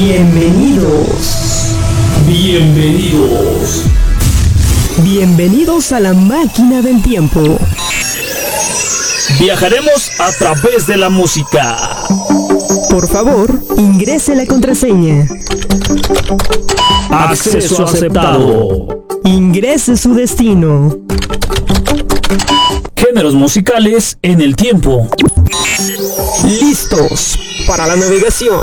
Bienvenidos. Bienvenidos. Bienvenidos a la máquina del tiempo. Viajaremos a través de la música. Por favor, ingrese la contraseña. Acceso aceptado. Ingrese su destino. Géneros musicales en el tiempo. Listos para la navegación.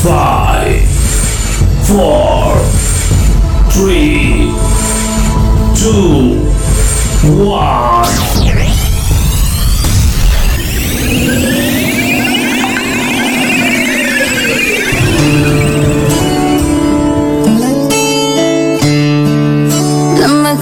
Five, four, three, two, one. La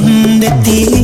De ti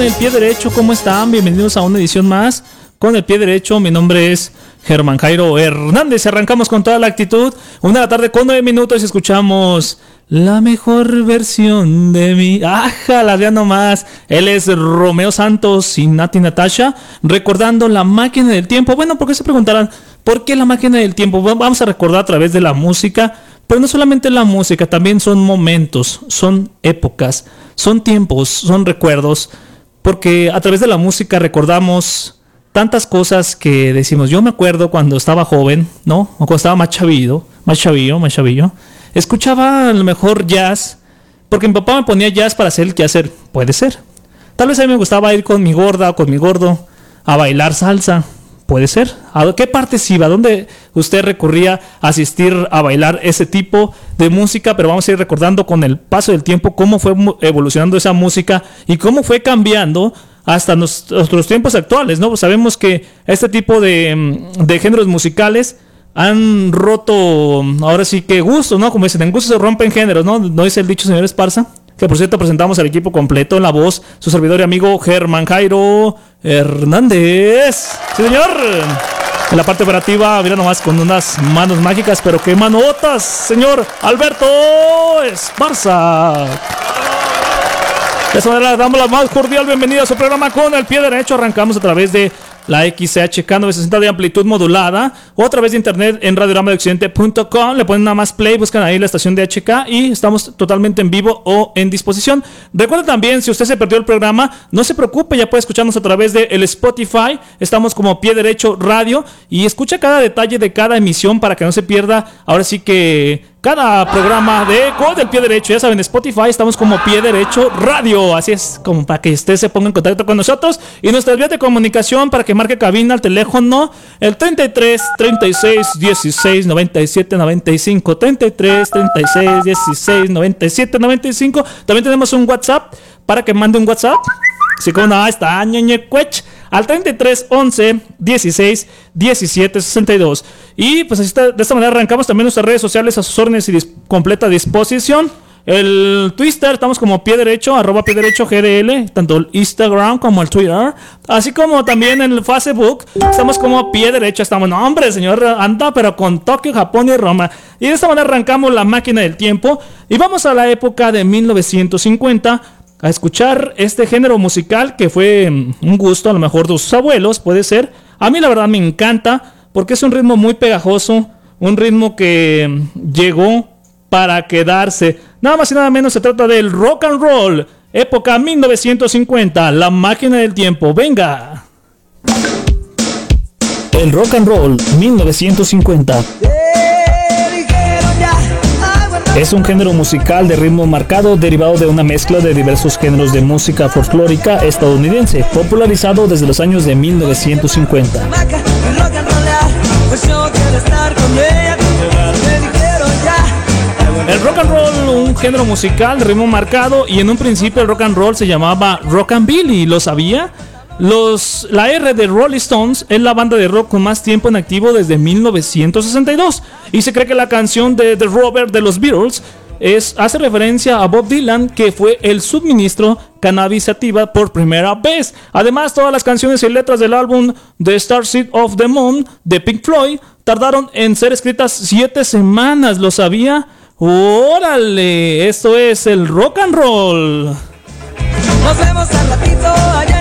el pie derecho. ¿Cómo están? Bienvenidos a una edición más con el pie derecho. Mi nombre es Germán Jairo Hernández. Arrancamos con toda la actitud. Una de la tarde con nueve minutos y escuchamos la mejor versión de mí. ¡Ajala! Ya nomás. Él es Romeo Santos y Nati Natasha recordando la máquina del tiempo. Bueno, porque se preguntarán, ¿por qué la máquina del tiempo? Vamos a recordar a través de la música. Pero no solamente la música, también son momentos, son épocas, son tiempos, son recuerdos. Porque a través de la música recordamos tantas cosas que decimos, yo me acuerdo cuando estaba joven, ¿no? O cuando estaba más chavillo, más chavillo, más chavillo. Escuchaba a lo mejor jazz, porque mi papá me ponía jazz para hacer el que hacer. Puede ser. Tal vez a mí me gustaba ir con mi gorda o con mi gordo a bailar salsa. Puede ser. ¿A qué partes iba? ¿Dónde usted recurría a asistir a bailar ese tipo de música? Pero vamos a ir recordando con el paso del tiempo cómo fue evolucionando esa música y cómo fue cambiando hasta nuestros tiempos actuales, ¿no? sabemos que este tipo de, de géneros musicales han roto, ahora sí que gusto, ¿no? Como dicen, en gusto se rompen géneros, ¿no? ¿No dice el dicho señor Esparza? Que por cierto presentamos al equipo completo en la voz, su servidor y amigo Germán Jairo Hernández. Sí, señor. En la parte operativa, mira nomás con unas manos mágicas, pero qué manotas, señor Alberto Esparza. De esa manera damos la más cordial bienvenida a su programa con el pie derecho. Arrancamos a través de la XHK 960 de amplitud modulada o a través de internet en radioramadeoccidente.com. Le ponen nada más play, buscan ahí la estación de HK y estamos totalmente en vivo o en disposición. Recuerda también, si usted se perdió el programa, no se preocupe, ya puede escucharnos a través de el Spotify. Estamos como Pie Derecho Radio y escucha cada detalle de cada emisión para que no se pierda. Ahora sí que cada programa de Gol del Pie Derecho. Ya saben, Spotify estamos como Pie Derecho Radio. Así es, como para que usted se ponga en contacto con nosotros. Y nuestras vías de comunicación para que marque cabina al teléfono el 33 36 16 97 95. 33 36 16 97 95. También tenemos un WhatsApp para que mande un WhatsApp. Así como no, está Cuech al 33 11 16 17 62. Y pues así de esta manera arrancamos también nuestras redes sociales a sus órdenes y completa disposición. El Twitter, estamos como pie derecho, arroba pie derecho GDL, tanto el Instagram como el Twitter, así como también el Facebook, estamos como pie derecho, estamos, no hombre, señor, anda, pero con Tokio, Japón y Roma. Y de esta manera arrancamos la máquina del tiempo y vamos a la época de 1950 a escuchar este género musical que fue mm, un gusto a lo mejor de sus abuelos, puede ser. A mí la verdad me encanta porque es un ritmo muy pegajoso, un ritmo que mm, llegó para quedarse. Nada más y nada menos se trata del rock and roll, época 1950, la máquina del tiempo. Venga. El rock and roll 1950. Es un género musical de ritmo marcado derivado de una mezcla de diversos géneros de música folclórica estadounidense, popularizado desde los años de 1950. El rock and roll, un género musical de ritmo marcado, y en un principio el rock and roll se llamaba rock and billy, ¿lo sabía? Los, la R de Rolling Stones es la banda de rock con más tiempo en activo desde 1962 y se cree que la canción de The Robert de los Beatles es, hace referencia a Bob Dylan, que fue el suministro cannabis sativa por primera vez. Además, todas las canciones y letras del álbum The Star Seed of the Moon de Pink Floyd tardaron en ser escritas siete semanas. ¿Lo sabía? ¡Órale! Esto es el rock and roll. Nos vemos al ratito allá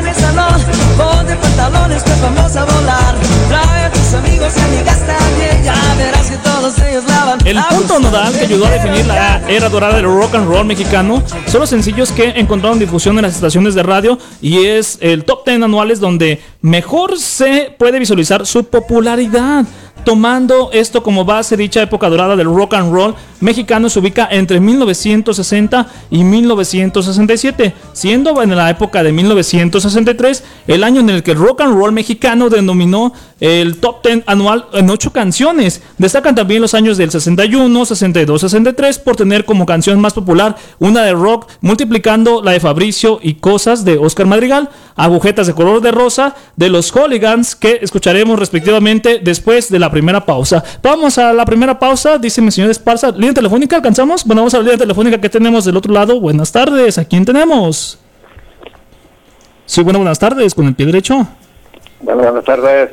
Ponte pantalones que vamos a volar. Trae a tus amigos y amigas también. Ya verás que todos ellos lavan. El punto nodal que ayudó a definir la era dorada del rock and roll mexicano son los sencillos que encontraron difusión en las estaciones de radio y es el top 10 anuales donde mejor se puede visualizar su popularidad tomando esto como base, dicha época dorada del rock and roll mexicano se ubica entre 1960 y 1967, siendo en la época de 1963 el año en el que el rock and roll mexicano denominó el top 10 anual en 8 canciones. Destacan también los años del 61, 62, 63 por tener como canción más popular una de rock, multiplicando la de Fabricio y Cosas de Oscar Madrigal, Agujetas de color de rosa de los Hooligans que escucharemos respectivamente después de la primera pausa. Vamos a la primera pausa, dice mi señor Esparza. ¿Línea telefónica alcanzamos? Bueno, vamos a la línea telefónica que tenemos del otro lado. Buenas tardes, ¿a quién tenemos? Sí, bueno, buenas tardes, con el pie derecho. Bueno, buenas tardes.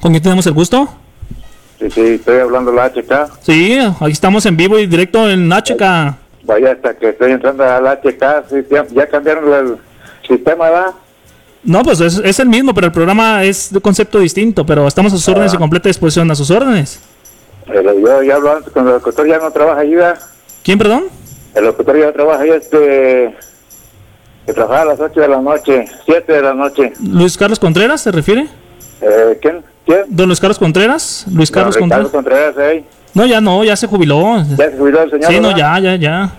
¿Con quién tenemos el gusto? Sí, sí, estoy hablando de la HK. Sí, aquí estamos en vivo y directo en HK. Vaya, hasta que estoy entrando a la HK, sí, ya, ya cambiaron el sistema, ¿verdad? No, pues es, es el mismo, pero el programa es de concepto distinto, pero estamos a sus órdenes y completa disposición a sus órdenes. Pero yo ya hablo antes con el locutor, ya no trabaja ahí. ¿Quién, perdón? El locutor ya trabaja ahí, este... Que trabaja a las 8 de la noche, 7 de la noche. Luis Carlos Contreras, ¿se refiere? Eh, ¿Quién? ¿Quién? ¿Don Luis Carlos Contreras? Luis Carlos Don Contreras. Contreras, ¿eh? No, ya no, ya se jubiló. Ya se jubiló el señor, Sí, no, ¿verdad? ya, ya, ya.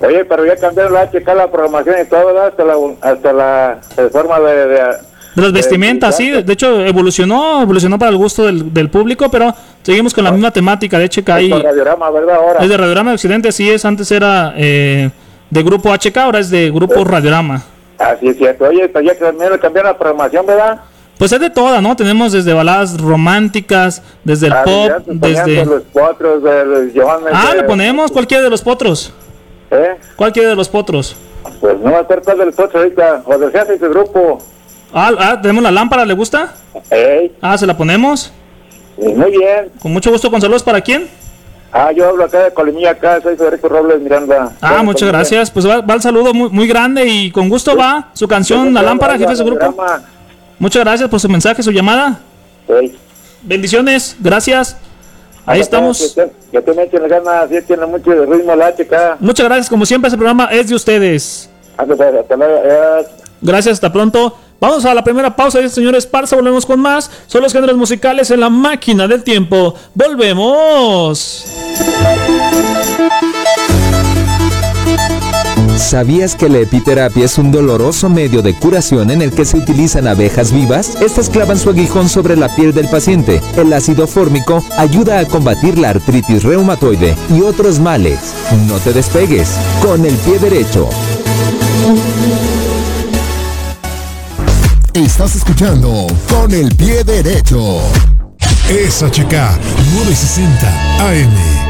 Oye, pero ya cambiaron la HK, la programación y todo, ¿verdad? Hasta la, hasta la forma de... de De las vestimentas, sí. De hecho, evolucionó, evolucionó para el gusto del, del público, pero seguimos con la misma temática de HK y Con radiograma, ¿verdad? Ahora. es de Radiograma de Occidente, así es. Antes era eh, de Grupo HK, ahora es de Grupo Radiograma. Así es cierto. Oye, pero ya cambiaron la programación, ¿verdad? Pues es de toda, ¿no? Tenemos desde baladas románticas, desde el Ah, pop, desde... de los potros, de los Ah, le ponemos cualquiera de los potros. ¿Eh? Cualquiera de los potros. Pues no va a ser cuál de los potros ahorita. O del jefe de ese grupo. Ah, ah, tenemos la lámpara, ¿le gusta? Ah, se la ponemos. Muy bien. Con mucho gusto, con saludos para quién. Ah, yo hablo acá de Colimilla, acá soy Federico Robles Miranda. Ah, Bueno, muchas gracias. Pues va, va el saludo muy, muy grande y con gusto va su canción, La Lámpara, jefe de su grupo. Muchas gracias por su mensaje, su llamada. Bendiciones, gracias. Ahí Ah, estamos. Que, te- ganas, tiene mucho ritmo la. Muchas gracias, como siempre, este programa es de ustedes. Luego. eh. Gracias, hasta pronto. Vamos a la primera pausa, señor Esparza, volvemos con más. Son los géneros musicales en la máquina del tiempo. Volvemos. ¿Sabías que la epiterapia es un doloroso medio de curación en el que se utilizan abejas vivas? Estas clavan su aguijón sobre la piel del paciente. El ácido fórmico ayuda a combatir la artritis reumatoide y otros males. No te despegues. Con el pie derecho. Estás escuchando con el pie derecho. Es HK 960 AM.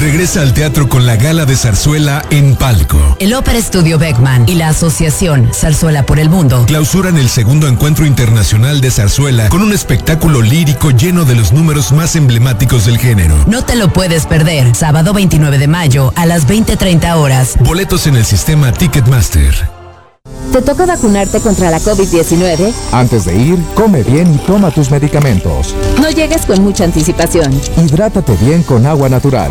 Regresa al teatro con la gala de zarzuela en palco. El Ópera Estudio Beckman y la Asociación Zarzuela por el Mundo Clausuran el segundo encuentro internacional de zarzuela con un espectáculo lírico lleno de los números más emblemáticos del género. no te lo puedes perder. Sábado 29 de mayo a las 20:30 horas. Boletos en el sistema Ticketmaster. ¿Te toca vacunarte contra la COVID-19? Antes de ir, come bien y toma tus medicamentos. No llegues con mucha anticipación. Hidrátate bien con agua natural.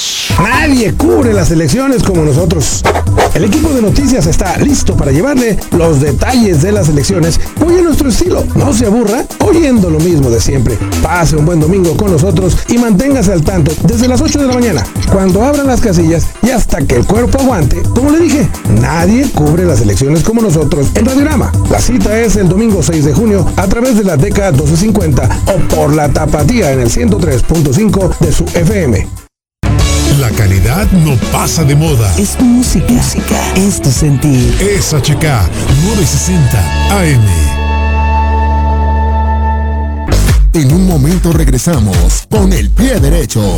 Nadie cubre las elecciones como nosotros. El equipo de noticias está listo para llevarle los detalles de las elecciones muy a nuestro estilo. No se aburra oyendo lo mismo de siempre. Pase un buen domingo con nosotros y manténgase al tanto desde las 8 de la mañana, cuando abran las casillas y hasta que el cuerpo aguante. Como le dije, nadie cubre las elecciones como nosotros en Radiorama. La cita es el domingo 6 de junio a través de la DECA 1250 o por la tapatía en el 103.5 de su FM. La calidad no pasa de moda. Es tu música. Es tu sentir. Es HK 960 AM. En un momento regresamos con el pie derecho.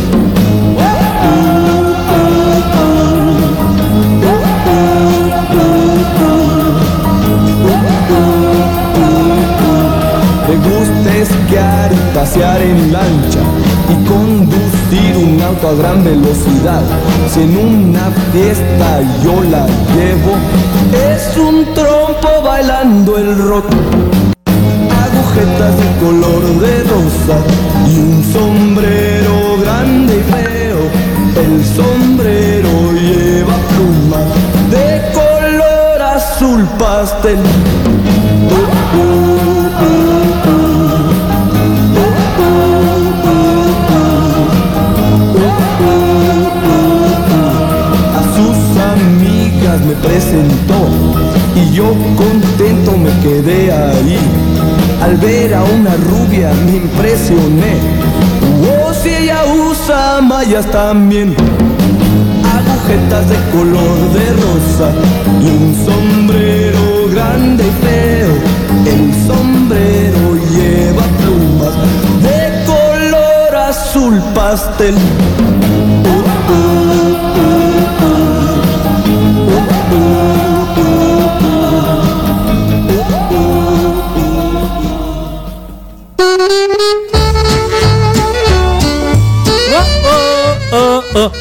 Pasear en lancha y conducir un auto a gran velocidad. Si en una fiesta yo la llevo, es un trompo bailando el rock. Agujetas de color de rosa y un sombrero grande y feo. El sombrero lleva plumas de color azul pastel. A me presentó y yo contento me quedé ahí. Al ver a una rubia me impresioné. Oh, si ella usa mallas también. Agujetas de color de rosa y un sombrero grande y feo. El sombrero lleva plumas de color azul pastel. Oh, oh.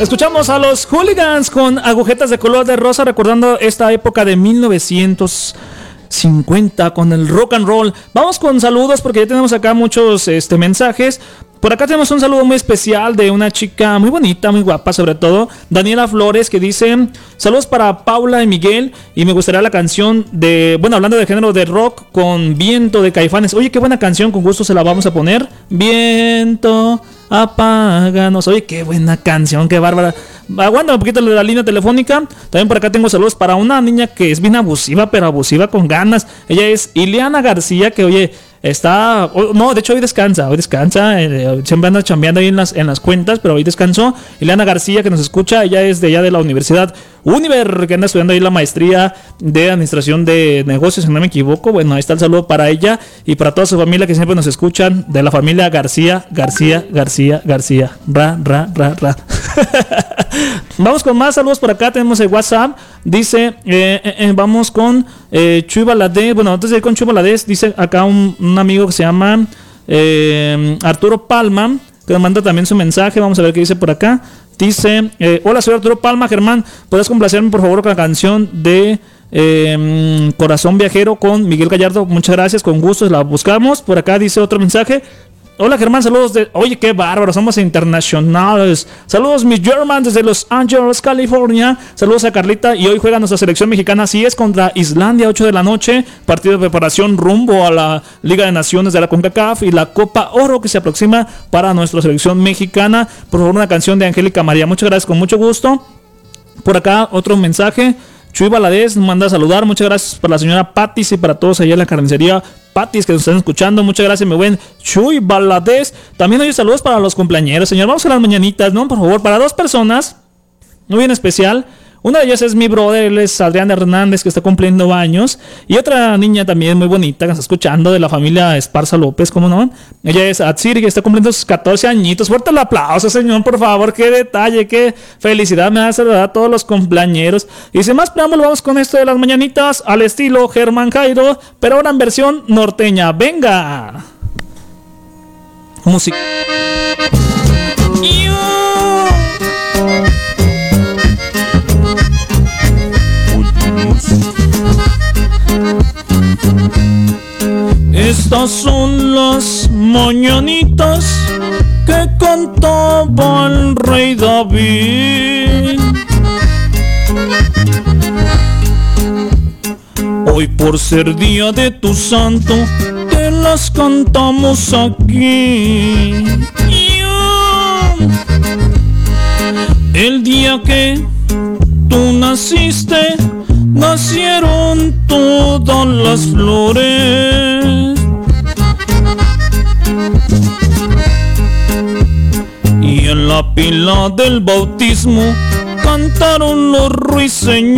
Escuchamos a los hooligans con agujetas de color de rosa recordando esta época de 1950 con el rock and roll. Vamos con saludos porque ya tenemos acá muchos este, mensajes. Por acá tenemos un saludo muy especial de una chica muy bonita, muy guapa sobre todo, Daniela Flores, que dice, saludos para Paula y Miguel, y me gustaría la canción de, bueno, hablando de género de rock, con Viento de Caifanes. Oye, qué buena canción, con gusto se la vamos a poner. Viento, apáganos. Oye, qué buena canción, qué bárbara. Aguanta un poquito la línea telefónica. También por acá tengo saludos para una niña que es bien abusiva, pero abusiva con ganas. Ella es Ileana García, que oye, está. oh, no, de hecho hoy descansa, hoy descansa. eh, siempre anda chambeando ahí en las, en las cuentas, pero hoy descansó. Ileana García, que nos escucha, ella es de allá de la Universidad Univer, que anda estudiando ahí la maestría de Administración de Negocios, si no me equivoco. Bueno, ahí está el saludo para ella y para toda su familia que siempre nos escuchan, de la familia García, García, García, García. Ra, ra, ra, ra. Vamos con más saludos por acá. Tenemos el WhatsApp. Dice, eh, eh, eh, vamos con eh, Chuy. Bueno, antes de ir con Chuy Valadez, dice acá un, un amigo que se llama eh, Arturo Palma, que nos manda también su mensaje. Vamos a ver qué dice por acá. Dice, eh, hola, soy Arturo Palma, Germán. ¿Puedes complacerme por favor con la canción de eh, Corazón Viajero con Miguel Gallardo? Muchas gracias, con gusto la buscamos. Por acá dice otro mensaje. Hola Germán, saludos de... Oye, qué bárbaro, somos internacionales. Saludos mi German desde Los Ángeles, California. Saludos a Carlita y hoy juega nuestra selección mexicana. Así es, contra Islandia, 8 de la noche. Partido de preparación rumbo a la Liga de Naciones de la CONCACAF y la Copa Oro que se aproxima para nuestra selección mexicana. Por favor, una canción de Angélica María. Muchas gracias, con mucho gusto. Por acá otro mensaje. Chuy Valadez manda a saludar. Muchas gracias para la señora Patis y para todos allá en la carnicería Patis que nos están escuchando. Muchas gracias, mi buen Chuy Valadez. También hoy saludos para los cumpleaños, señor. Vamos a las mañanitas, ¿no? Por favor, para dos personas. Muy bien especial. Una de ellas es mi brother, él es Adrián Hernández, que está cumpliendo años. Y otra niña también muy bonita que está escuchando de la familia Esparza López, ¿cómo no? Ella es Atsiri, que está cumpliendo sus 14 añitos. Fuerte el aplauso, señor, por favor. Qué detalle, qué felicidad me hace a todos los cumpleañeros. Y sin más preámbulo, vamos con esto de las mañanitas al estilo Germán Jairo, pero ahora en versión norteña. ¡Venga! Música. Estas son las mañanitas que cantaba el rey David. Hoy por ser día de tu santo, te las cantamos aquí. El día que tú naciste, nacieron todas las flores. Y en la pila del bautismo cantaron los ruiseñores.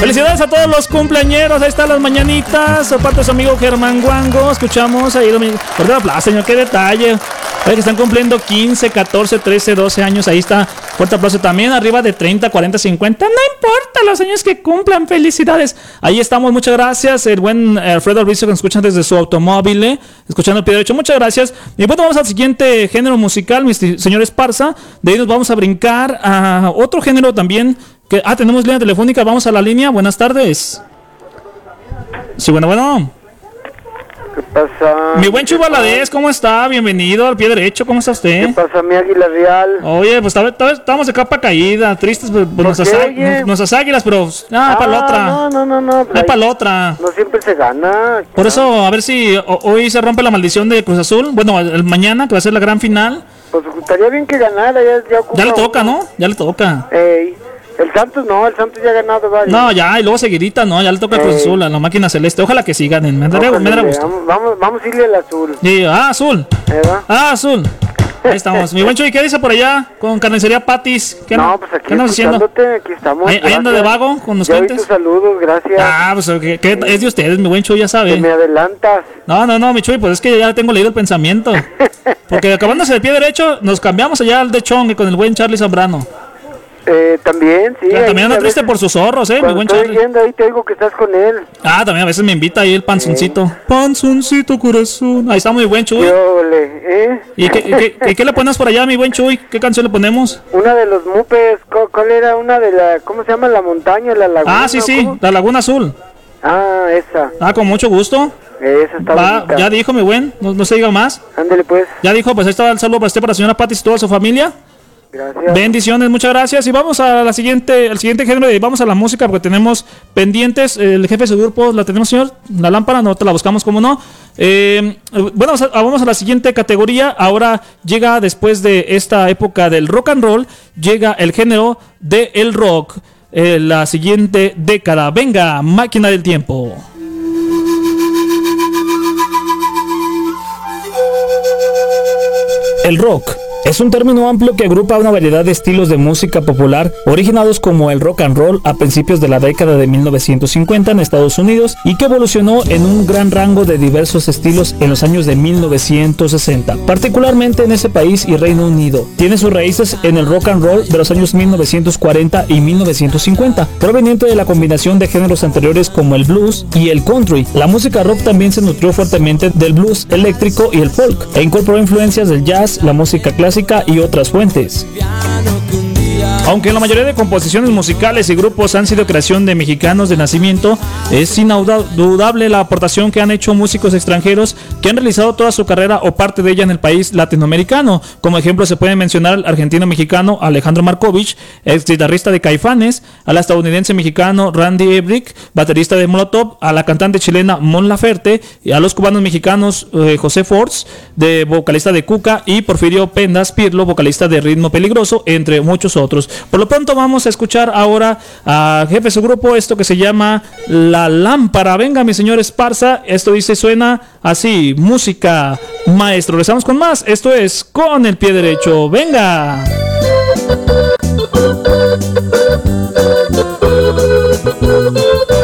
Felicidades a todos los cumpleañeros. Ahí están las mañanitas. Aparte de su amigo Germán Guango. Escuchamos ahí. Perdón, aplauso, señor. Qué detalle. Oye, que están cumpliendo 15, 14, 13, 12 años. Ahí está. Fuerte aplauso también. Arriba de 30, 40, 50. No importa los años que cumplan. Felicidades. Ahí estamos. Muchas gracias. El buen Alfredo Rizzo que nos escuchan desde su automóvil. eh, Escuchando el pie derecho. Muchas gracias. Y bueno, vamos al siguiente género musical, mi señor Esparza. De ahí nos vamos a brincar a otro género también. Ah, tenemos línea telefónica. Vamos a la línea. Buenas tardes. Sí, bueno, bueno. ¿Qué pasa? Mi buen Chubaladez, ¿cómo está? Bienvenido al pie derecho, ¿cómo está usted? ¿Qué pasa, mi águila real? Oye, pues estamos de capa caída, tristes pues, pues, nuestras, qué, á- oye? nuestras águilas, pero ah, para la otra. No, no, no, no. Ah, para la otra. No siempre se gana. Por eso, a ver si hoy se rompe la maldición de Cruz Azul. Bueno, el mañana, que va a ser la gran final. Pues estaría bien que ganara. Ya, ya, le uno. toca, ¿no? Ya le toca. Ey, el Santos no, el Santos ya ha ganado varios. No, ya, y luego seguidita, ¿no? Ya le toca a Cruz Ey. Azul, a la máquina celeste. Ojalá que sí ganen. Me dará gusto. Vamos, vamos, vamos a irle al azul. Ah, azul. Ah, azul. Ahí estamos. Mi buen Chuy, ¿qué dice por allá? Con carnicería Patis. ¿Qué, No, pues aquí ¿qué andas haciendo? escuchándote, aquí estamos. Ahí, ahí anda de vago con los clientes. tus saludos, gracias. Ah, pues que es de ustedes, mi buen Chuy, ya sabe. me adelantas. No, no, no, mi Chuy, pues es que ya tengo leído el pensamiento. Porque acabándose de pie derecho, nos cambiamos allá al de Chong con el buen Charlie Zambrano. Eh, también, sí. Pero también anda triste veces- por sus zorros, eh, mi buen estoy yendo ahí te digo que estás con él. Ah, también a veces me invita ahí el panzoncito. Panzoncito corazón. Ahí está mi buen Chuy. ¿eh? ¿Y qué, qué- y qué le pones por allá, mi buen Chuy? ¿Qué canción le ponemos? Una de los mupes, ¿cu- ¿cuál era? Una de la, ¿cómo se llama? La montaña, la laguna. Ah, sí, ¿o sí, cómo? la Laguna Azul. Ah, esa. Ah, con mucho gusto. Esa está Va, ya dijo mi buen, no, no se diga más. Ándale pues. Ya dijo, pues ahí está el saludo para usted, para la señora Patis y toda su familia. Bendiciones, muchas gracias. Y vamos a la siguiente, al siguiente género y vamos a la música porque tenemos pendientes. El jefe de su grupo, ¿la tenemos, señor? La lámpara, no te la buscamos, como no. Eh, bueno, vamos a, vamos a la siguiente categoría. Ahora llega, después de esta época del rock and roll, llega el género del el rock. eh, la siguiente década. Venga, máquina del tiempo. El rock es un término amplio que agrupa una variedad de estilos de música popular originados como el rock and roll a principios de la década de 1950 en Estados Unidos y que evolucionó en un gran rango de diversos estilos en los años de 1960, particularmente en ese país y Reino Unido. Tiene sus raíces en el rock and roll de los años 1940 y 1950, proveniente de la combinación de géneros anteriores como el blues y el country. La música rock también se nutrió fuertemente del blues eléctrico y el folk e incorporó influencias del jazz, la música clásica y otras fuentes. Aunque la mayoría de composiciones musicales y grupos han sido creación de mexicanos de nacimiento, es indudable la aportación que han hecho músicos extranjeros que han realizado toda su carrera o parte de ella en el país latinoamericano. Como ejemplo se puede mencionar al argentino-mexicano Alejandro Markovich, ex guitarrista de Caifanes, al estadounidense mexicano Randy Ebrick, baterista de Molotov, a la cantante chilena Mon Laferte, y a los cubanos mexicanos eh, José Forts, de vocalista de Cuca, y Porfirio Pendas Pirlo, vocalista de Ritmo Peligroso, entre muchos otros. Por lo pronto vamos a escuchar ahora a jefe de su grupo esto que se llama La Lámpara. Venga, mi señor Esparza, esto dice suena así, música maestro. Regresamos con más, esto es con el pie derecho. Venga.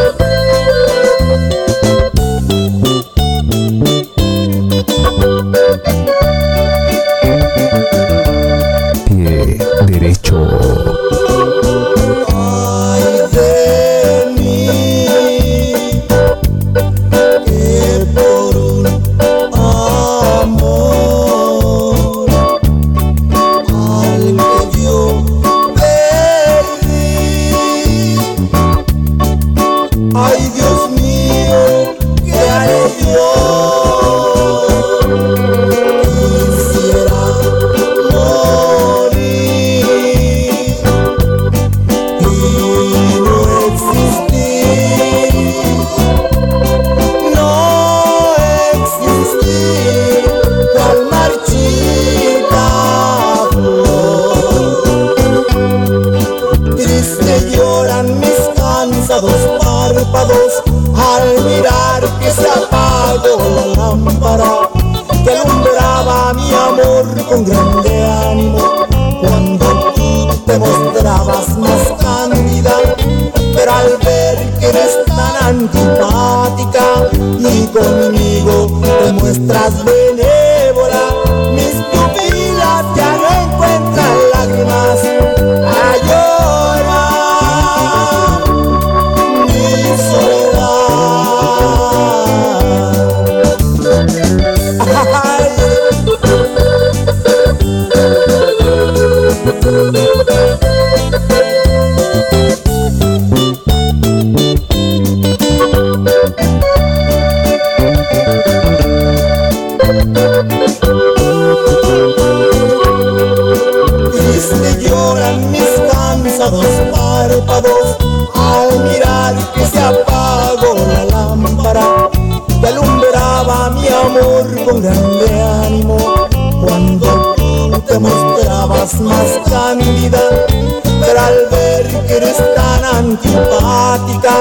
cansados párpados al mirar que se apagó la lámpara que alumbraba mi amor con grande ánimo cuando tú te mostrabas más cándida pero al ver que eres tan antipática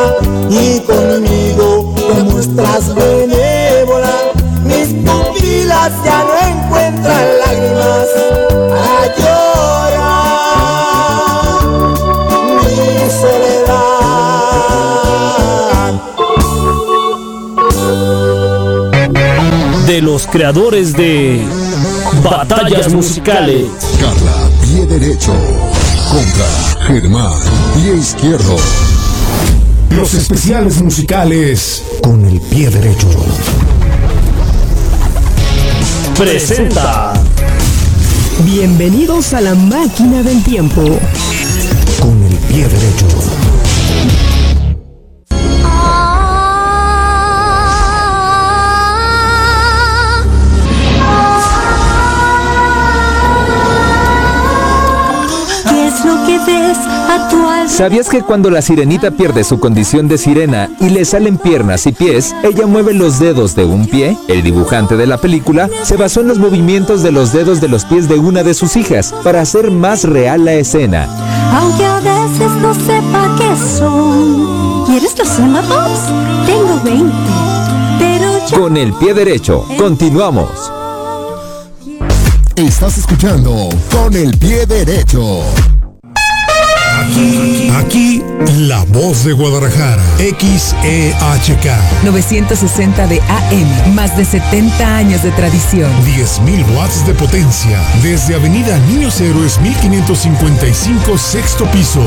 y conmigo te muestras benévola mis pupilas ya no encuentran lágrimas De los creadores de Batallas Musicales. Carla, pie derecho. Contra Germán, pie izquierdo. Los especiales musicales con el pie derecho. Presenta. Bienvenidos a la máquina del tiempo. Con el pie derecho. ¿Sabías que cuando la sirenita pierde su condición de sirena y le salen piernas y pies, ella mueve los dedos de un pie? El dibujante de la película se basó en los movimientos de los dedos de los pies de una de sus hijas para hacer más real la escena. Aunque a veces no sepa qué son. ¿Quieres los Bobs? Tengo 20. Pero yo... Con el pie derecho, continuamos. Estás escuchando Con el pie derecho. Aquí, aquí, la voz de Guadalajara. XEHK. 960 de AM, más de 70 años de tradición. 10.000 watts de potencia. Desde Avenida Niños Héroes 1555, sexto piso.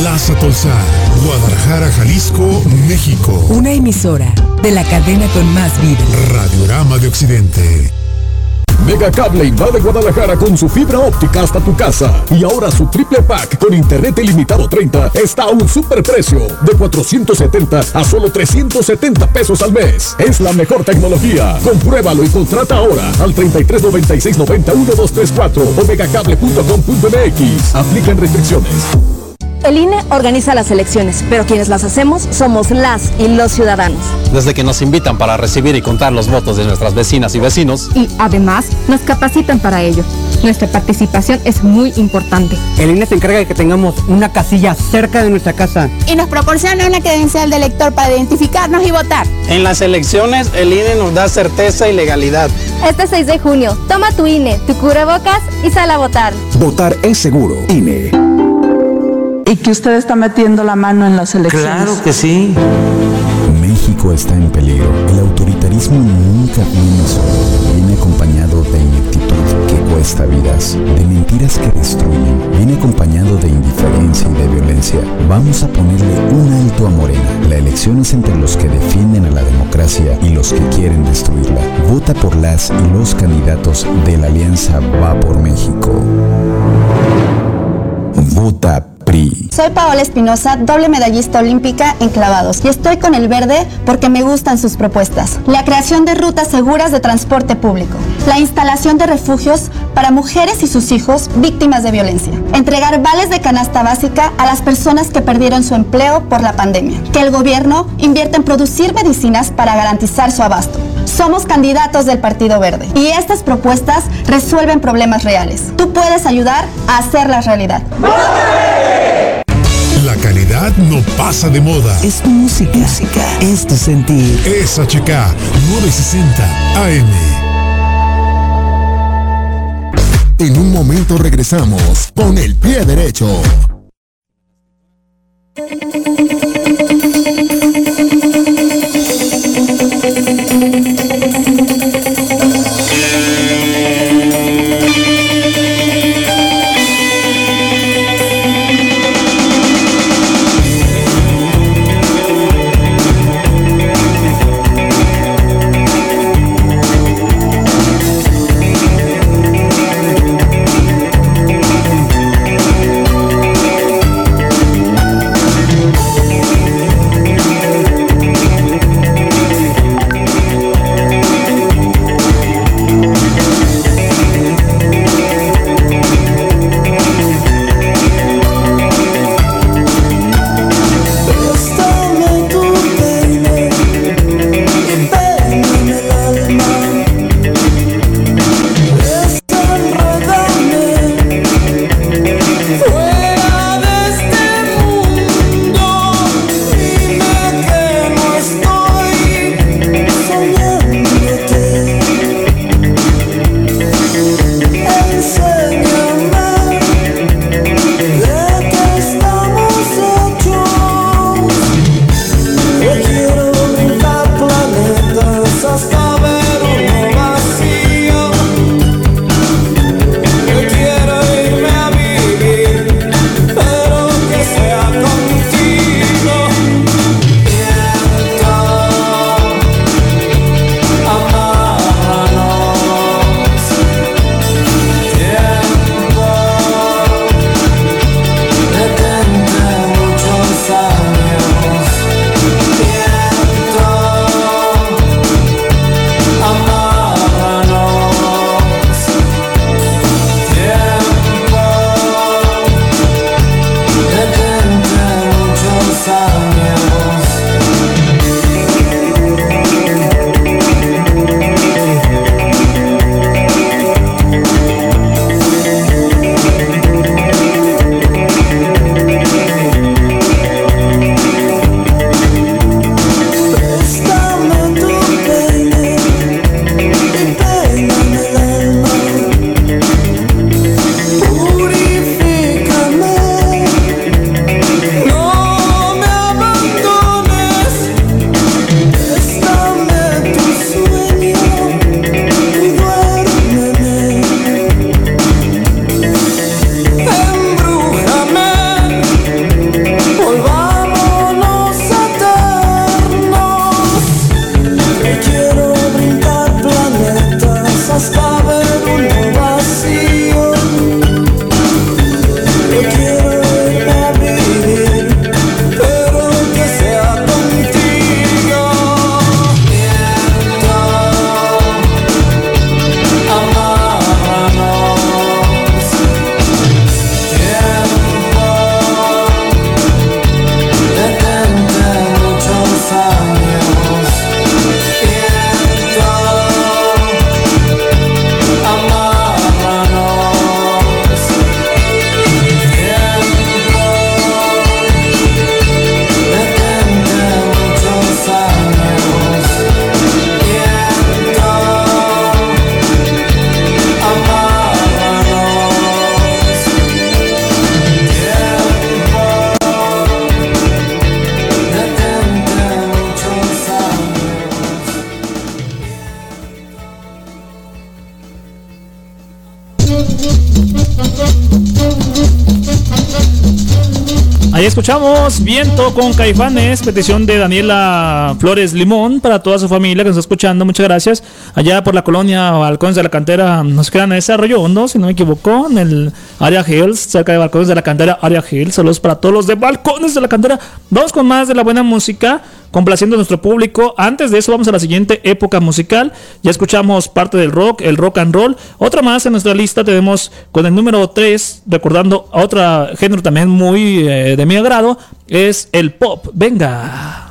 Plaza Tolzar, Guadalajara, Jalisco, México. Una emisora de la cadena con más vida. Radiorama de Occidente. Megacable invade Guadalajara con su fibra óptica hasta tu casa. Y ahora su triple pack con internet ilimitado 30 está a un super precio de 470 a solo 370 pesos al mes. Es la mejor tecnología. Compruébalo y contrata ahora al 33 96 90 1234 o megacable.com.mx. Aplican restricciones. El INE organiza las elecciones, pero quienes las hacemos somos las y los ciudadanos. Desde que nos invitan para recibir y contar los votos de nuestras vecinas y vecinos, y además nos capacitan para ello. Nuestra participación es muy importante. El INE se encarga de que tengamos una casilla cerca de nuestra casa. Y nos proporciona una credencial de elector para identificarnos y votar. en las elecciones el INE nos da certeza y legalidad. Este 6 de junio, toma tu INE, tu cubrebocas y sal a votar. Votar es seguro. INE. Y que usted está metiendo la mano en las elecciones. Claro que sí. México está en peligro. El autoritarismo nunca viene solo. Viene acompañado de ineptitud que cuesta vidas, de mentiras que destruyen. Viene acompañado de indiferencia y de violencia. Vamos a ponerle un alto a Morena. La elección es entre los que defienden a la democracia y los que quieren destruirla. Vota por las y los candidatos de la alianza Va por México. Vota Soy Paola Espinosa, doble medallista olímpica en clavados y estoy con el verde porque me gustan sus propuestas. La creación de rutas seguras de transporte público, la instalación de refugios para mujeres y sus hijos víctimas de violencia, entregar vales de canasta básica a las personas que perdieron su empleo por la pandemia, que el gobierno invierta en producir medicinas para garantizar su abasto. Somos candidatos del Partido Verde y estas propuestas resuelven problemas reales. Tú puedes ayudar a hacerlas realidad. La calidad no pasa de moda. Es tu música. Es tu sentir. Es HK 960 AM. En un momento regresamos con el pie derecho. Escuchamos Viento con Caifanes, petición de Daniela Flores Limón para toda su familia que nos está escuchando. Muchas gracias. Allá por la colonia Balcones de la Cantera, nos quedan en Desarrollo Hondo, si no me equivoco, en el área Hills, cerca de Balcones de la Cantera, área Hills. Saludos para todos los de Balcones de la Cantera. Vamos con más de la buena música, complaciendo a nuestro público. Antes de eso, vamos a la siguiente época musical. Ya escuchamos parte del rock, el rock and roll. Otra más en nuestra lista tenemos con el número 3, recordando a otro género también muy eh, de mi agrado, es el pop. Venga.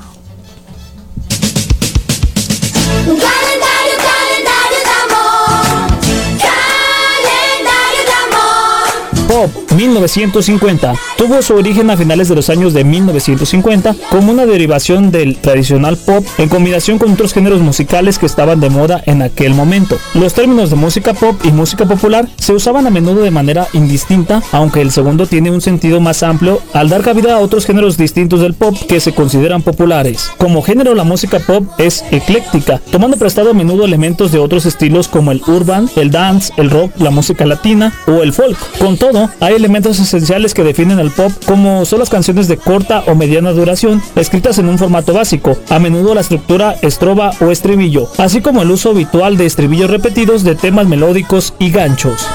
1950 tuvo su origen a finales de los años de 1950 como una derivación del tradicional pop en combinación con otros géneros musicales que estaban de moda en aquel momento. Los términos de música pop y música popular se usaban a menudo de manera indistinta, aunque el segundo tiene un sentido más amplio al dar cabida a otros géneros distintos del pop que se consideran populares. Como género la música pop es ecléctica, tomando prestado a menudo elementos de otros estilos como el urban, el dance, el rock, la música latina o el folk. Con todo, hay elementos esenciales que definen el pop como son las canciones de corta o mediana duración, escritas en un formato básico, a menudo la estructura estroba o estribillo, así como el uso habitual de estribillos repetidos de temas melódicos y ganchos.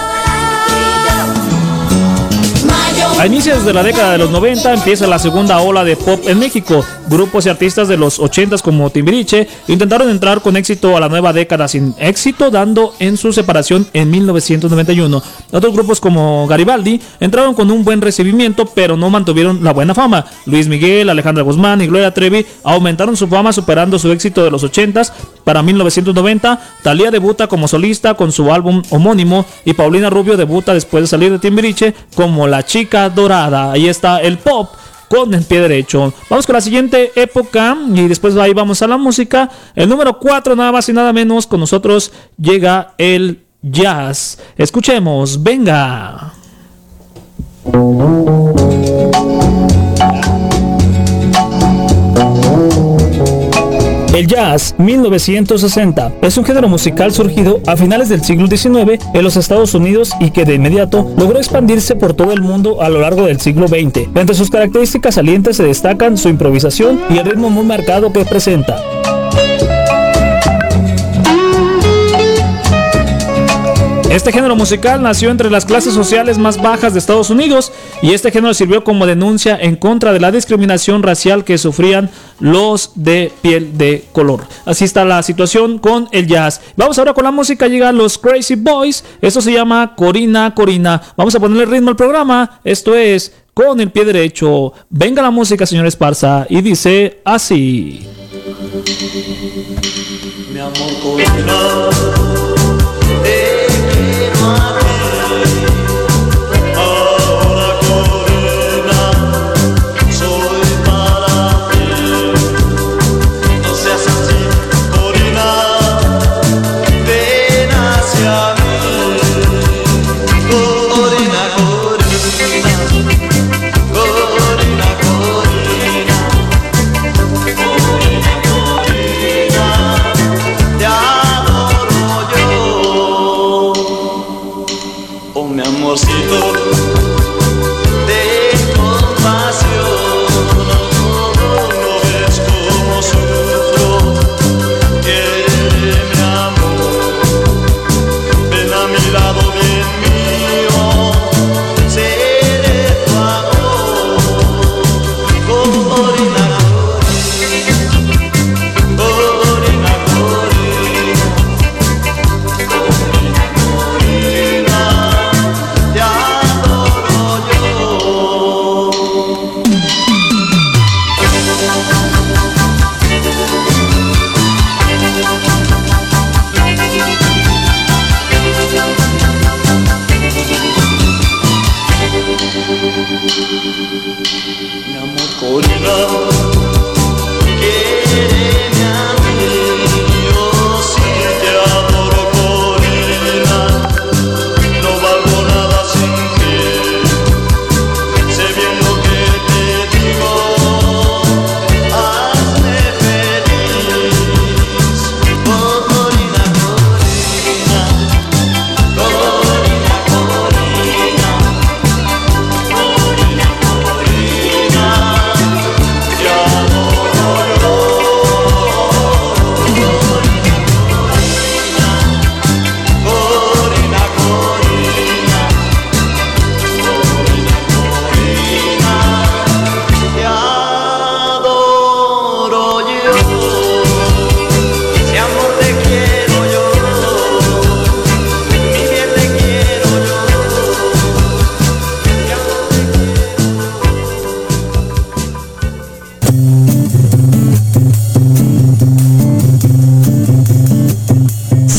A inicios de la década de los 90 empieza la segunda ola de pop en México. Grupos y artistas de los 80s como Timbiriche intentaron entrar con éxito a la nueva década sin éxito, dando en su separación en 1991. Otros grupos como Garibaldi entraron con un buen recibimiento, pero no mantuvieron la buena fama. Luis Miguel, Alejandra Guzmán y Gloria Trevi aumentaron su fama superando su éxito de los 80s. Para 1990, Talía debuta como solista con su álbum homónimo y Paulina Rubio debuta después de salir de Timbiriche como la chica dorada. Ahí está el pop con el pie derecho. Vamos con la siguiente época y después ahí vamos a la música. El número 4, nada más y nada menos, con nosotros llega el jazz. Escuchemos, venga. El jazz 1960 es un género musical surgido a finales del siglo XIX en los Estados Unidos y que de inmediato logró expandirse por todo el mundo a lo largo del siglo XX. Entre sus características salientes se destacan su improvisación y el ritmo muy marcado que presenta. Este género musical nació entre las clases sociales más bajas de Estados Unidos y este género sirvió como denuncia en contra de la discriminación racial que sufrían los de piel de color. Así está la situación con el jazz. Vamos ahora con la música, llegan los Crazy Boys. Esto se llama Corina Corina. Vamos a ponerle ritmo al programa. Esto es con el pie derecho. Venga la música, señor Esparza, y dice así. Mi amor Corina.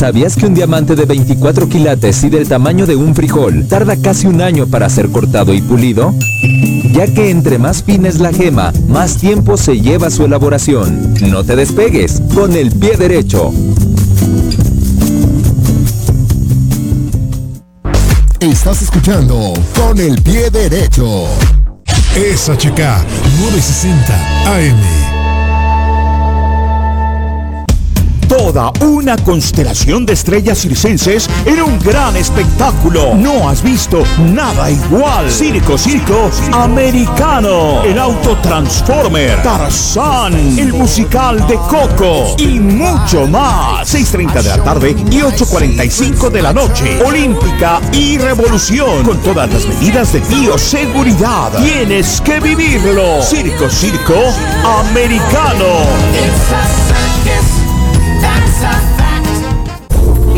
¿Sabías que un diamante de 24 quilates y del tamaño de un frijol tarda casi un año para ser cortado y pulido? Ya que entre más fina es la gema, más tiempo se lleva su elaboración. No te despegues, con el pie derecho. Estás escuchando con el pie derecho. SHK 960 AM. Toda una constelación de estrellas circenses en un gran espectáculo. No has visto nada igual. Circo, circo americano. El auto Transformer. Tarzán. El musical de Coco. Y mucho más. 6.30 de la tarde y 8.45 de la noche. Olímpica y Revolución. Con todas las medidas de bioseguridad. Tienes que vivirlo. Circo, circo americano.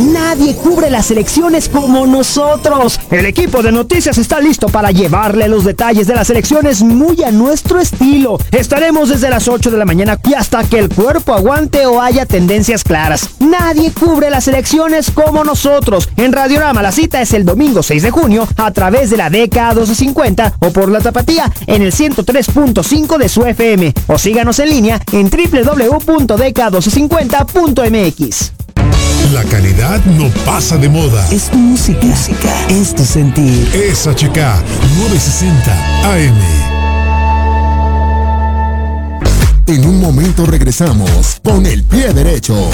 Nadie cubre las elecciones como nosotros. El equipo de noticias está listo para llevarle los detalles de las elecciones muy a nuestro estilo. Estaremos desde las 8 de la mañana y hasta que el cuerpo aguante o haya tendencias claras. Nadie cubre las elecciones como nosotros. En Radiorama la cita es el domingo 6 de junio a través de la DK 1250 o por la tapatía en el 103.5 de su FM o síganos en línea en www.dk1250.mx. La calidad no pasa de moda. Es música. música. Es tu sentir. SHK 960 AM. En un momento regresamos con el pie derecho.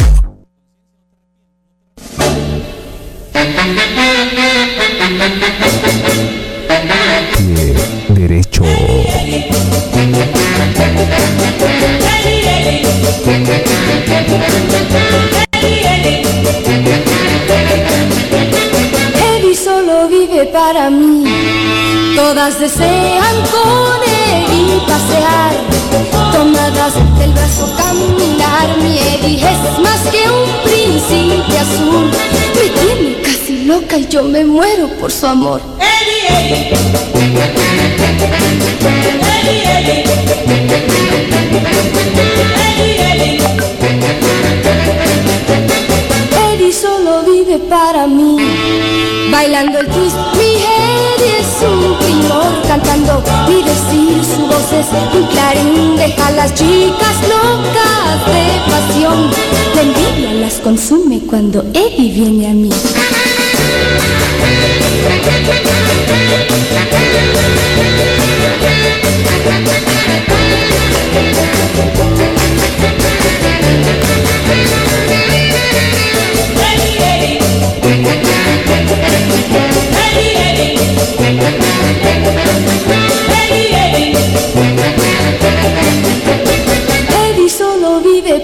Pie derecho. Mí. Todas desean con Eddie pasear. Tomadas del brazo caminar. Mi Eddie es más que un príncipe azul. Me tiene casi loca y yo me muero por su amor. Eddie, Eddie para mí. Bailando el twist, mi Eddie es un primor. Cantando mi decir, su voz es un clarín. Deja a las chicas locas de pasión. La envidia las consume cuando Eddie viene a mí.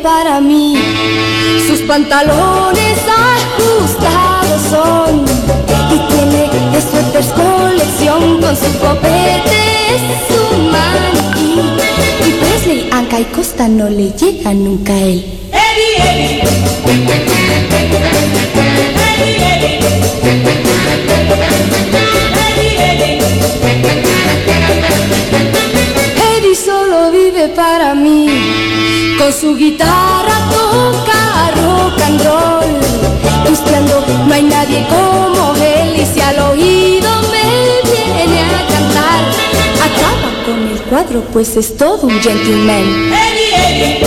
Para mí. Sus pantalones ajustados son. Y tiene suéteres colección con su copete, es su maniquí. Y Presley, Anca y Costa no le llega nunca a él. Su guitarra toca rock and roll. Buscando, no hay nadie como él. Y si al oído me viene a cantar, acaba con el cuadro, pues es todo un gentleman. Eddie.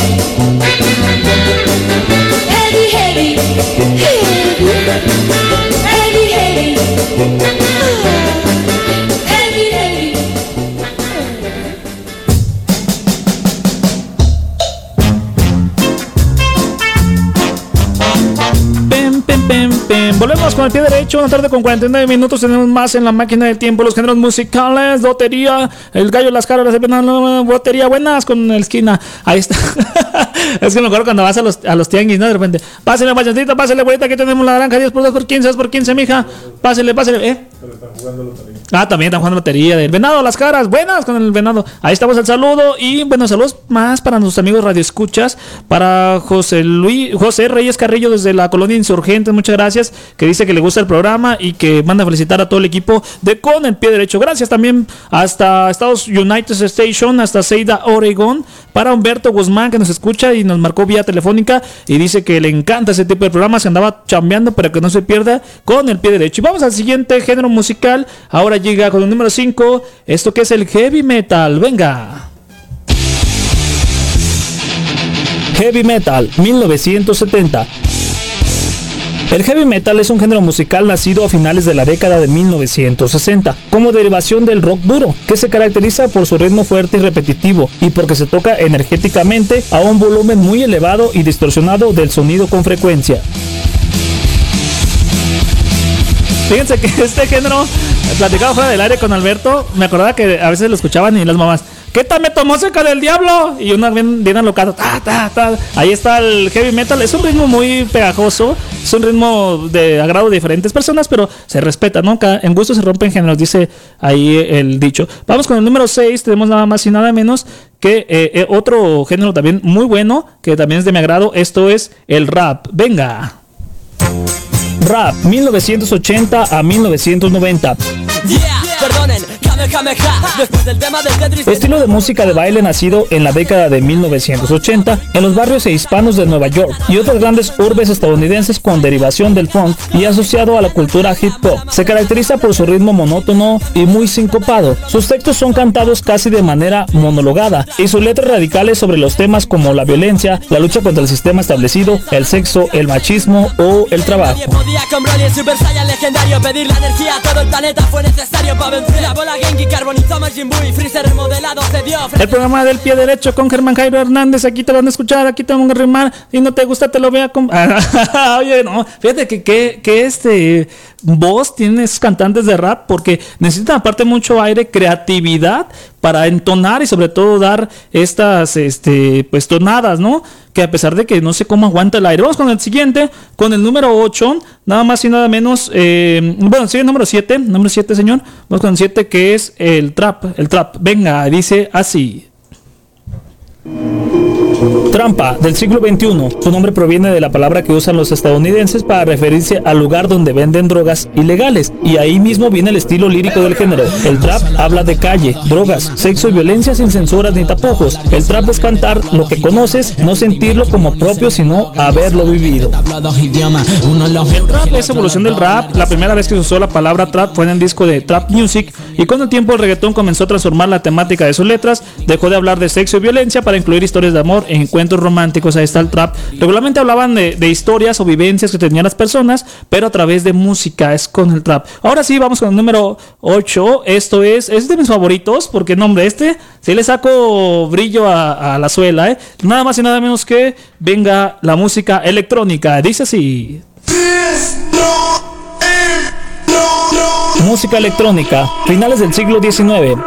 Eddie, Eddie. Eddie, Eddie. Eddie, Volvemos con el pie derecho, una tarde con 49 minutos. Tenemos más en la máquina del tiempo. Los géneros musicales, lotería, el gallo, las caras, lotería, buenas con el esquina. Ahí está. es que me acuerdo cuando vas a los, a los tianguis, ¿no? De repente, payasita, pásale, güerita, aquí tenemos la naranja, 10 por 2 por 15, 2 por 15, mija. Pásale, pásale, ¿eh? Ah, también están jugando lotería del venado, las caras, buenas con el venado. Ahí estamos el saludo y bueno, saludos más para nuestros amigos Radio Escuchas, para José Luis, José Reyes Carrillo desde la colonia Insurgente, muchas gracias, que dice que le gusta el programa y que manda a felicitar a todo el equipo de Con el Pie Derecho. Gracias también hasta Estados United Station, hasta Seida, Oregon, para Humberto Guzmán que nos escucha y nos marcó vía telefónica y dice que le encanta ese tipo de programas, que andaba chambeando para que no se pierda con el pie derecho. Y vamos al siguiente género musical. Ahora llega con el número 5, esto que es el heavy metal. Venga. Heavy Metal 1970. El heavy metal es un género musical nacido a finales de la década de 1960, como derivación del rock duro, que se caracteriza por su ritmo fuerte y repetitivo, y porque se toca energéticamente a un volumen muy elevado y distorsionado del sonido con frecuencia. Fíjense que este género, platicaba fuera del aire con Alberto, me acordaba que a veces lo escuchaban y las mamás, ¿qué tal me tomó cerca del diablo? Y una bien, bien ta. Ahí está el heavy metal, es un ritmo muy pegajoso, es un ritmo de agrado de diferentes personas, pero se respeta, ¿no? En gusto se rompen géneros, dice ahí el dicho. Vamos con el número 6, tenemos nada más y nada menos que eh, eh, otro género también muy bueno, que también es de mi agrado, esto es el rap. Venga. Rap 1980 a 1990. Perdonen, Estilo de música de baile nacido en la década de 1980 en los barrios e hispanos de Nueva York y otras grandes urbes estadounidenses con derivación del funk y asociado a la cultura hip hop. Se caracteriza por su ritmo monótono y muy sincopado. Sus textos son cantados casi de manera monologada y sus letras radicales sobre los temas como la violencia, la lucha contra el sistema establecido, el sexo, el machismo o el trabajo. El programa del pie derecho con Germán Jairo Hernández. Aquí te van a escuchar, aquí te van a rimar. Si no te gusta, te lo voy a. Oye, no. Fíjate que, que, que este voz tiene esos cantantes de rap porque necesitan, aparte, mucho aire, creatividad para entonar y, sobre todo, dar estas este, pues, tonadas, ¿no? Que a pesar de que no sé cómo aguanta el aire. Vamos con el siguiente, con el número 8, nada más y nada menos. eh, bueno, sigue el número 7, número 7, señor. Vamos con el 7, que es el trap. El trap, venga, dice así. Trampa del siglo XXI. Su nombre proviene de la palabra que usan los estadounidenses para referirse al lugar donde venden drogas ilegales. Y ahí mismo viene el estilo lírico del género. El trap habla de calle, drogas, sexo y violencia sin censuras ni tapujos. El trap es cantar lo que conoces, no sentirlo como propio, sino haberlo vivido. El trap es evolución del rap. La primera vez que se usó la palabra trap fue en el disco de Trap Music. Y con el tiempo el reggaetón comenzó a transformar la temática de sus letras. Dejó de hablar de sexo y violencia para incluir historias de amor e encuentros románticos. Ahí está el trap. Regularmente hablaban de, historias o vivencias que tenían las personas, pero a través de música. Es con el trap. Ahora sí, vamos con el número 8. Esto es, es de mis favoritos, porque nombre, este, si le saco brillo a, a la suela, ¿eh? Nada más y nada menos que venga la música electrónica. Dice así. Música electrónica, finales del siglo XIX.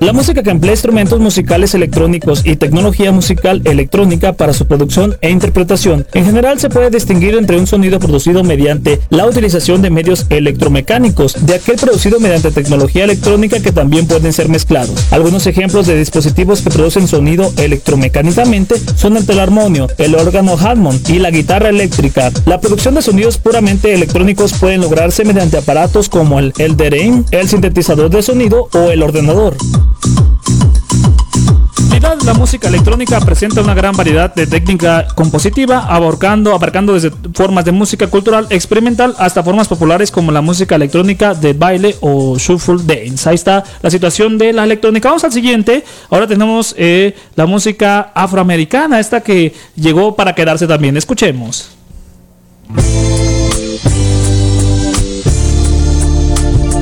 La música que emplea instrumentos musicales electrónicos y tecnología musical electrónica para su producción e interpretación. En general se puede distinguir entre un sonido producido mediante la utilización de medios electromecánicos, de aquel producido mediante tecnología electrónica que también pueden ser mezclados. Algunos ejemplos de dispositivos que producen sonido electromecánicamente son el telarmonio, el órgano Hammond y la guitarra eléctrica. La producción de sonidos puramente electrónicos pueden lograrse mediante aparatos como el Elderain, el sintetizador de sonido o el ordenador. La música electrónica presenta una gran variedad de técnica compositiva, abarcando, abarcando desde formas de música cultural experimental hasta formas populares como la música electrónica de baile o shuffle dance. Ahí está la situación de la electrónica. Vamos al siguiente. Ahora tenemos eh, la música afroamericana, esta que llegó para quedarse también. Escuchemos.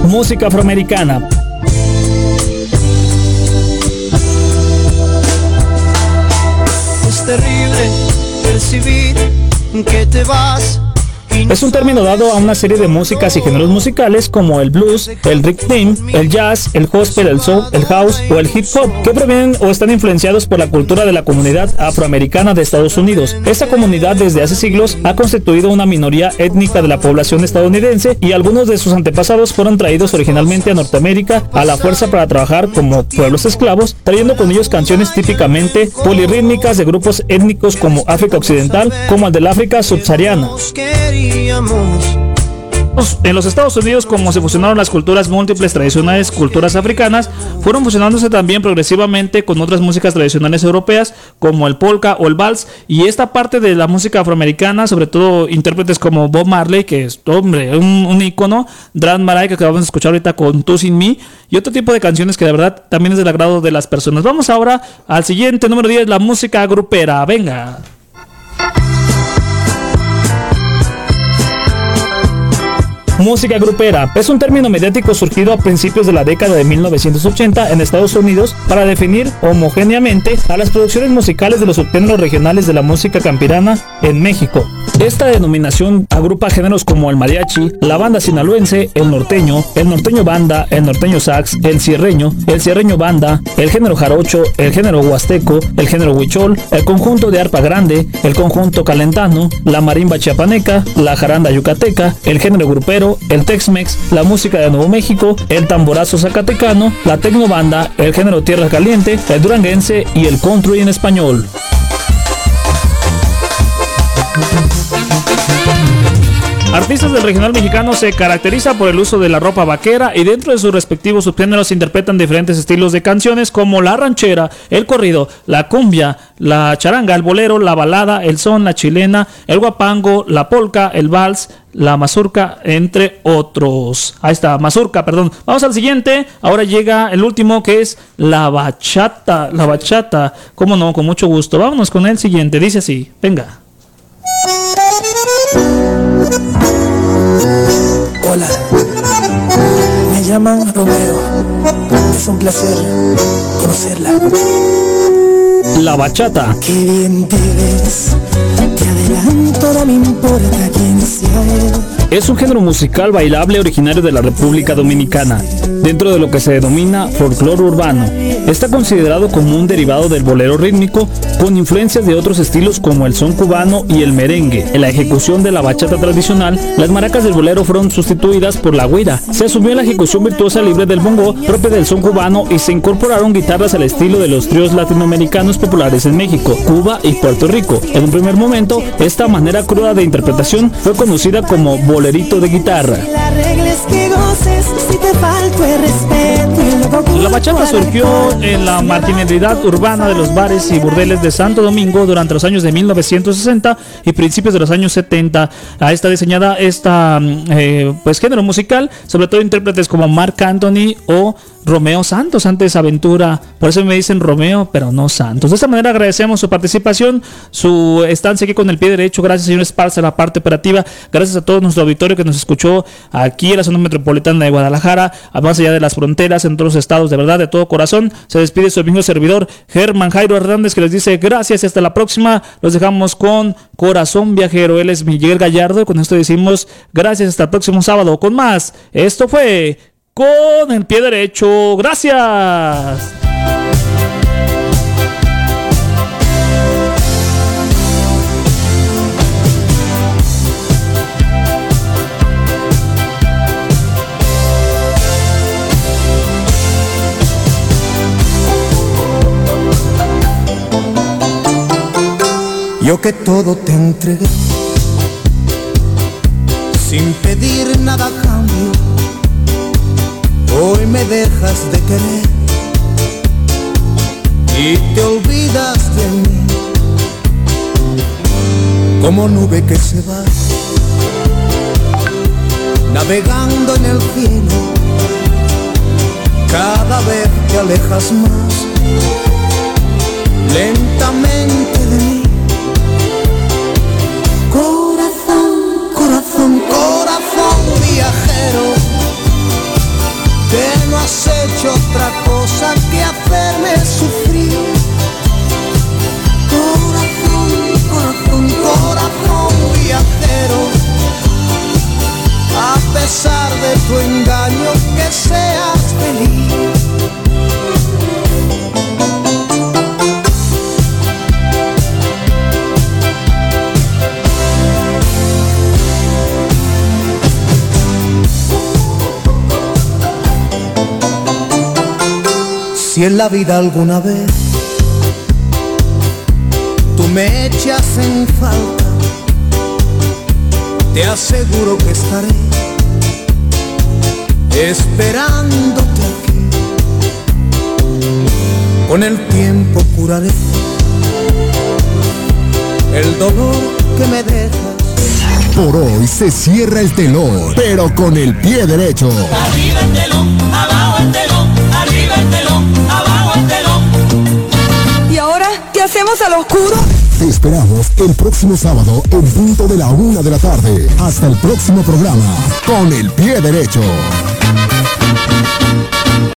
Música afroamericana. Percibir que te vas. Es un término dado a una serie de músicas y géneros musicales como el blues, el rhythm, el jazz, el gospel, el soul, el house o el hip hop, que provienen o están influenciados por la cultura de la comunidad afroamericana de Estados Unidos. Esta comunidad desde hace siglos ha constituido una minoría étnica de la población estadounidense y algunos de sus antepasados fueron traídos originalmente a Norteamérica a la fuerza para trabajar como pueblos esclavos, trayendo con ellos canciones típicamente polirrítmicas de grupos étnicos como África Occidental, como el del África subsahariana. En los Estados Unidos, como se fusionaron las culturas múltiples tradicionales, culturas africanas, fueron fusionándose también progresivamente con otras músicas tradicionales europeas, como el polka o el vals, y esta parte de la música afroamericana, sobre todo intérpretes como Bob Marley, que es, hombre, un, icono, Dran Marai, que acabamos de escuchar ahorita con Tú Sin Me, y otro tipo de canciones que de verdad también es del agrado de las personas. Vamos ahora al siguiente número 10, la música grupera. Venga. Música grupera es un término mediático surgido a principios de la década de 1980 en Estados Unidos para definir homogéneamente a las producciones musicales de los subgéneros regionales de la música campirana en México. Esta denominación agrupa géneros como el mariachi, la banda sinaloense, el norteño, el norteño banda, el norteño sax, el cierreño, el cierreño banda, el género jarocho, el género huasteco, el género huichol, el conjunto de arpa grande, el conjunto calentano, la marimba chiapaneca, la jaranda yucateca, el género grupero, el Tex-Mex, la música de Nuevo México, el tamborazo zacatecano, la tecnobanda, el género tierra caliente, el duranguense y el country en español. Artistas del regional mexicano se caracteriza por el uso de la ropa vaquera y dentro de sus respectivos subgéneros interpretan diferentes estilos de canciones como la ranchera, el corrido, la cumbia, la charanga, el bolero, la balada, el son, la chilena, el guapango, la polka, el vals, la mazurca, entre otros. Ahí está, mazurca, perdón. Vamos al siguiente. Ahora llega el último que es la bachata. La bachata. ¿Cómo no? Con mucho gusto. Vámonos con el siguiente. Dice así. Venga. Hola, me llaman Romeo. Es un placer conocerla. La bachata. Qué bien te ves. Te adelanto, no me importa quién sea él. Es un género musical bailable originario de la República Dominicana, dentro de lo que se denomina folclore urbano. Está considerado como un derivado del bolero rítmico, con influencias de otros estilos como el son cubano y el merengue. En la ejecución de la bachata tradicional, las maracas del bolero fueron sustituidas por la guira. Se asumió la ejecución virtuosa libre del bongo, propia del son cubano, y se incorporaron guitarras al estilo de los tríos latinoamericanos populares en México, Cuba y Puerto Rico. En un primer momento, esta manera cruda de interpretación fue conocida como bolerito de guitarra. Que goces si te falto el. La bachata surgió en la marginalidad urbana de los bares y burdeles de Santo Domingo durante los años de 1960 y principios de los años 70. A esta diseñada esta mm, eh, pues género musical, sobre todo intérpretes como Mark Anthony o Romeo Santos, antes Aventura, por eso me dicen Romeo, pero no Santos. De esta manera agradecemos su participación, su estancia aquí con el pie derecho. Gracias, señor Esparza, la parte operativa. Gracias a todo nuestro auditorio que nos escuchó aquí en la zona metropolitana de Guadalajara, más allá de las fronteras, en todos los estados, de verdad, de todo corazón. Se despide su mismo servidor, Germán Jairo Hernández, que les dice gracias y hasta la próxima. Los dejamos con Corazón Viajero. Él es Miguel Gallardo. Con esto decimos gracias hasta el próximo sábado con más. Esto fue con el pie derecho. Gracias. Yo que todo te entregué sin pedir nada a cambio. Hoy me dejas de querer y te olvidas de mí como nube que se va navegando en el cielo. Cada vez te alejas más lentamente has hecho otra cosa que hacerme sufrir. Corazón, corazón, corazón viajero, a pesar de tu engaño que seas feliz. Si en la vida alguna vez tú me echas en falta, te aseguro que estaré esperándote aquí. Con el tiempo curaré el dolor que me dejas. Por hoy se cierra el telón, pero con el pie derecho. Arriba el telón, abajo Te esperamos el próximo sábado en punto de la una de la tarde. Hasta el próximo programa, con el pie derecho.